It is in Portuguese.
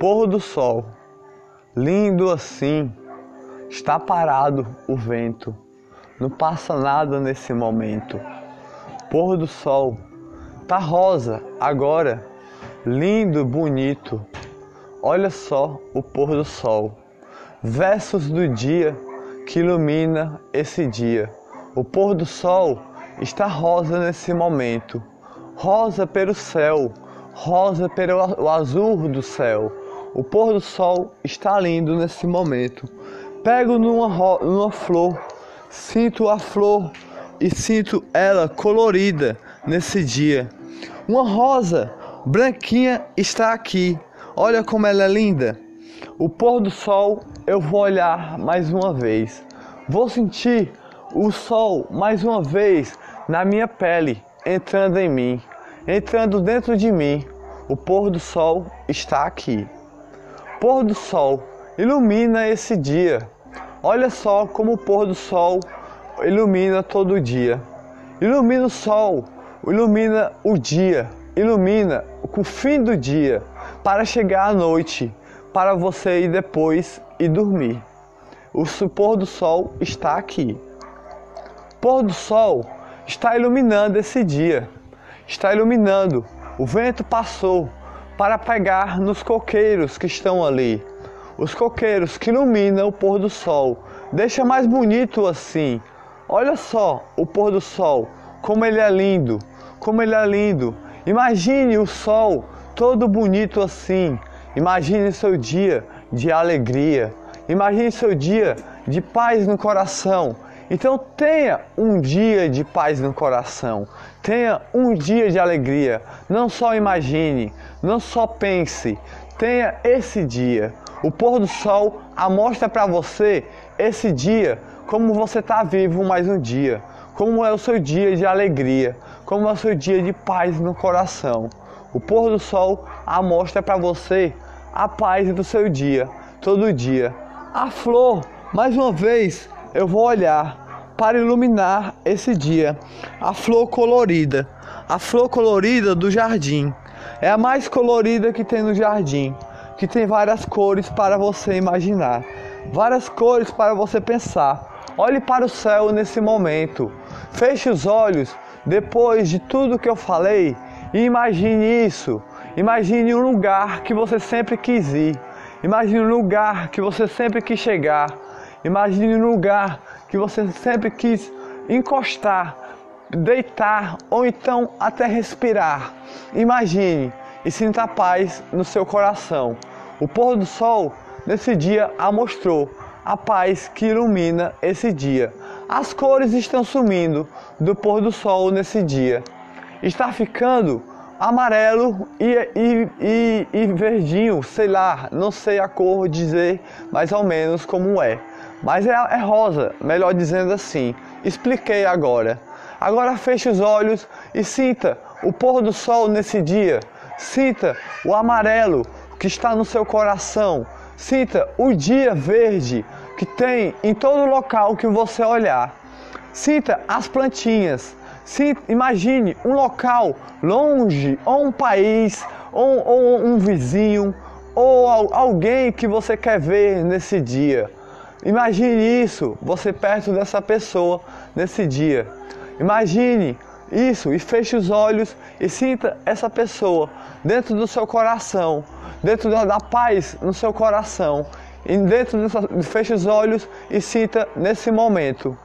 Pôr do sol, lindo assim, está parado o vento, não passa nada nesse momento. Pôr do sol, tá rosa agora, lindo, bonito. Olha só o pôr do sol, versos do dia que ilumina esse dia. O pôr do sol está rosa nesse momento, rosa pelo céu, rosa pelo azul do céu. O pôr do sol está lindo nesse momento. Pego numa, numa flor, sinto a flor e sinto ela colorida nesse dia. Uma rosa branquinha está aqui. Olha como ela é linda. O pôr do sol eu vou olhar mais uma vez. Vou sentir o sol mais uma vez na minha pele, entrando em mim, entrando dentro de mim. O pôr do sol está aqui pôr do sol ilumina esse dia. Olha só como o pôr do sol ilumina todo dia. Ilumina o sol, ilumina o dia, ilumina o fim do dia para chegar à noite, para você ir depois e dormir. O pôr do sol está aqui. Pôr do sol está iluminando esse dia. Está iluminando. O vento passou, para pegar nos coqueiros que estão ali. Os coqueiros que iluminam o pôr do sol. Deixa mais bonito assim. Olha só o pôr do sol, como ele é lindo, como ele é lindo. Imagine o sol todo bonito assim. Imagine seu dia de alegria. Imagine seu dia de paz no coração. Então tenha um dia de paz no coração. Tenha um dia de alegria. Não só imagine, não só pense. Tenha esse dia. O pôr do sol mostra para você esse dia como você está vivo mais um dia. Como é o seu dia de alegria. Como é o seu dia de paz no coração. O pôr do sol mostra para você a paz do seu dia, todo dia. A flor, mais uma vez, eu vou olhar para iluminar esse dia. A flor colorida, a flor colorida do jardim. É a mais colorida que tem no jardim, que tem várias cores para você imaginar, várias cores para você pensar. Olhe para o céu nesse momento. Feche os olhos depois de tudo que eu falei e imagine isso. Imagine um lugar que você sempre quis ir. Imagine um lugar que você sempre quis chegar. Imagine um lugar que você sempre quis encostar, deitar ou então até respirar. Imagine e sinta a paz no seu coração. O pôr do sol nesse dia a mostrou a paz que ilumina esse dia. As cores estão sumindo do pôr do sol nesse dia. Está ficando amarelo e, e, e, e verdinho, sei lá, não sei a cor dizer mais ou menos como é. Mas é, é rosa, melhor dizendo assim. Expliquei agora. Agora feche os olhos e sinta o pôr do sol nesse dia. Sinta o amarelo que está no seu coração. Sinta o dia verde que tem em todo local que você olhar. Sinta as plantinhas. Sinta, imagine um local longe, ou um país, ou, ou um vizinho, ou alguém que você quer ver nesse dia. Imagine isso, você perto dessa pessoa nesse dia. Imagine isso e feche os olhos e sinta essa pessoa dentro do seu coração, dentro da paz no seu coração. E dentro dessa, feche os olhos e sinta nesse momento.